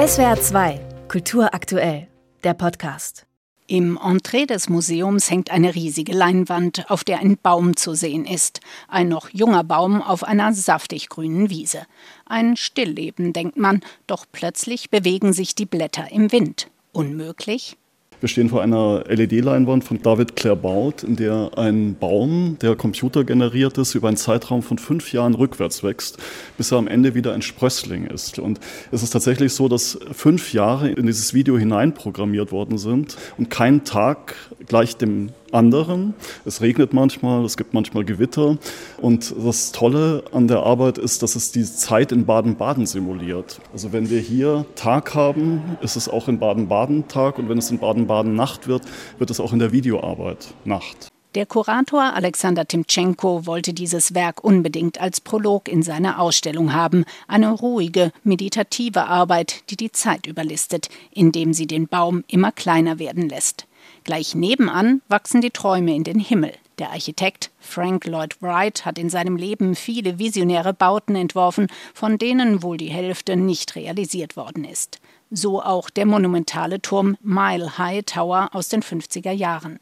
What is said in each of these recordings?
SWR 2, Kultur aktuell, der Podcast. Im Entree des Museums hängt eine riesige Leinwand, auf der ein Baum zu sehen ist. Ein noch junger Baum auf einer saftig grünen Wiese. Ein Stillleben, denkt man, doch plötzlich bewegen sich die Blätter im Wind. Unmöglich? Wir stehen vor einer LED-Leinwand von David Claerbaut, in der ein Baum, der computergeneriert ist, über einen Zeitraum von fünf Jahren rückwärts wächst, bis er am Ende wieder ein Sprössling ist. Und es ist tatsächlich so, dass fünf Jahre in dieses Video hineinprogrammiert worden sind und kein Tag gleich dem anderen. Es regnet manchmal, es gibt manchmal Gewitter. Und das Tolle an der Arbeit ist, dass es die Zeit in Baden-Baden simuliert. Also wenn wir hier Tag haben, ist es auch in Baden-Baden Tag. Und wenn es in Baden-Baden Nacht wird, wird es auch in der Videoarbeit Nacht. Der Kurator Alexander Timtschenko wollte dieses Werk unbedingt als Prolog in seiner Ausstellung haben. Eine ruhige, meditative Arbeit, die die Zeit überlistet, indem sie den Baum immer kleiner werden lässt. Gleich nebenan wachsen die Träume in den Himmel. Der Architekt Frank Lloyd Wright hat in seinem Leben viele visionäre Bauten entworfen, von denen wohl die Hälfte nicht realisiert worden ist. So auch der monumentale Turm Mile High Tower aus den 50er Jahren.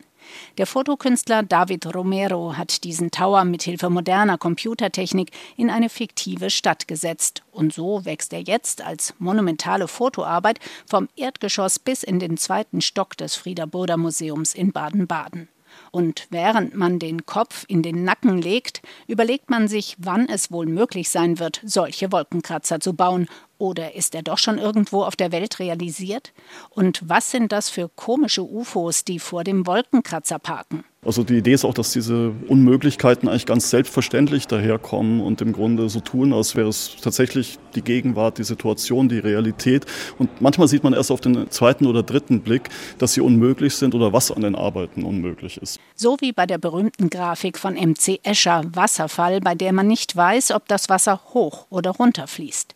Der Fotokünstler David Romero hat diesen Tower mithilfe moderner Computertechnik in eine fiktive Stadt gesetzt. Und so wächst er jetzt als monumentale Fotoarbeit vom Erdgeschoss bis in den zweiten Stock des Frieder-Burda Museums in Baden-Baden. Und während man den Kopf in den Nacken legt, überlegt man sich, wann es wohl möglich sein wird, solche Wolkenkratzer zu bauen. Oder ist er doch schon irgendwo auf der Welt realisiert? Und was sind das für komische UFOs, die vor dem Wolkenkratzer parken? Also die Idee ist auch, dass diese Unmöglichkeiten eigentlich ganz selbstverständlich daherkommen und im Grunde so tun, als wäre es tatsächlich die Gegenwart, die Situation, die Realität. Und manchmal sieht man erst auf den zweiten oder dritten Blick, dass sie unmöglich sind oder was an den Arbeiten unmöglich ist. So wie bei der berühmten Grafik von MC Escher Wasserfall, bei der man nicht weiß, ob das Wasser hoch oder runter fließt.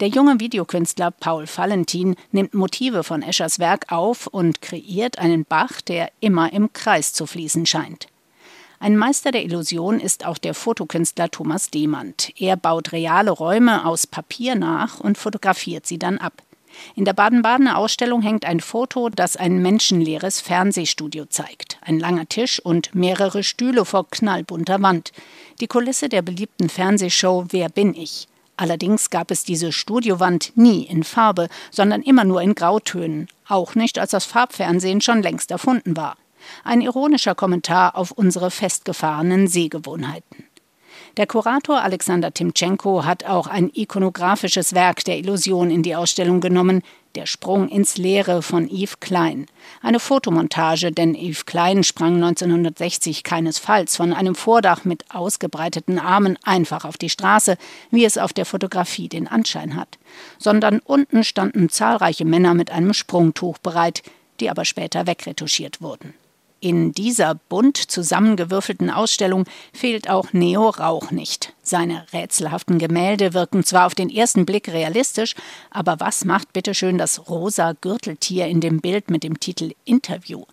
Der junge Videokünstler Paul Valentin nimmt Motive von Eschers Werk auf und kreiert einen Bach, der immer im Kreis zu fließen scheint. Ein Meister der Illusion ist auch der Fotokünstler Thomas Demand. Er baut reale Räume aus Papier nach und fotografiert sie dann ab. In der Baden-Badener Ausstellung hängt ein Foto, das ein menschenleeres Fernsehstudio zeigt. Ein langer Tisch und mehrere Stühle vor knallbunter Wand. Die Kulisse der beliebten Fernsehshow Wer bin ich? Allerdings gab es diese Studiowand nie in Farbe, sondern immer nur in Grautönen, auch nicht als das Farbfernsehen schon längst erfunden war. Ein ironischer Kommentar auf unsere festgefahrenen Sehgewohnheiten. Der Kurator Alexander Timtschenko hat auch ein ikonografisches Werk der Illusion in die Ausstellung genommen, Der Sprung ins Leere von Yves Klein. Eine Fotomontage, denn Yves Klein sprang 1960 keinesfalls von einem Vordach mit ausgebreiteten Armen einfach auf die Straße, wie es auf der Fotografie den Anschein hat, sondern unten standen zahlreiche Männer mit einem Sprungtuch bereit, die aber später wegretuschiert wurden. In dieser bunt zusammengewürfelten Ausstellung fehlt auch Neo Rauch nicht. Seine rätselhaften Gemälde wirken zwar auf den ersten Blick realistisch, aber was macht bitteschön das rosa Gürteltier in dem Bild mit dem Titel Interview?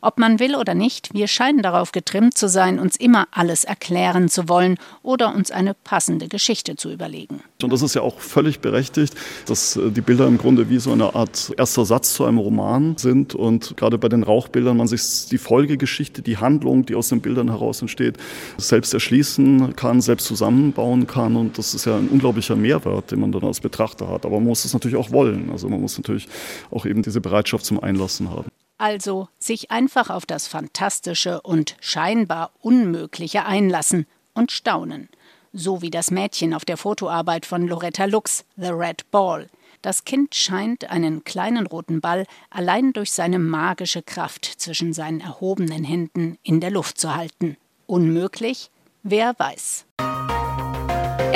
Ob man will oder nicht, wir scheinen darauf getrimmt zu sein, uns immer alles erklären zu wollen oder uns eine passende Geschichte zu überlegen. Und das ist ja auch völlig berechtigt, dass äh, die Bilder im Grunde wie so eine Art erster Satz zu einem Roman sind und gerade bei den Rauchbildern man sich die Folgegeschichte, die Handlung, die aus den Bildern heraus entsteht, selbst erschließen kann, selbst zusammenbauen kann und das ist ja ein unglaublicher Mehrwert, den man dann als Betrachter hat. Aber man muss es natürlich auch wollen. Also man muss natürlich auch eben diese Bereitschaft zum Einlassen haben. Also sich einfach auf das Fantastische und scheinbar Unmögliche einlassen und staunen. So wie das Mädchen auf der Fotoarbeit von Loretta Lux, The Red Ball. Das Kind scheint einen kleinen roten Ball allein durch seine magische Kraft zwischen seinen erhobenen Händen in der Luft zu halten. Unmöglich? Wer weiß.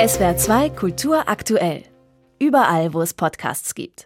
SWR 2 Kultur aktuell. Überall, wo es Podcasts gibt.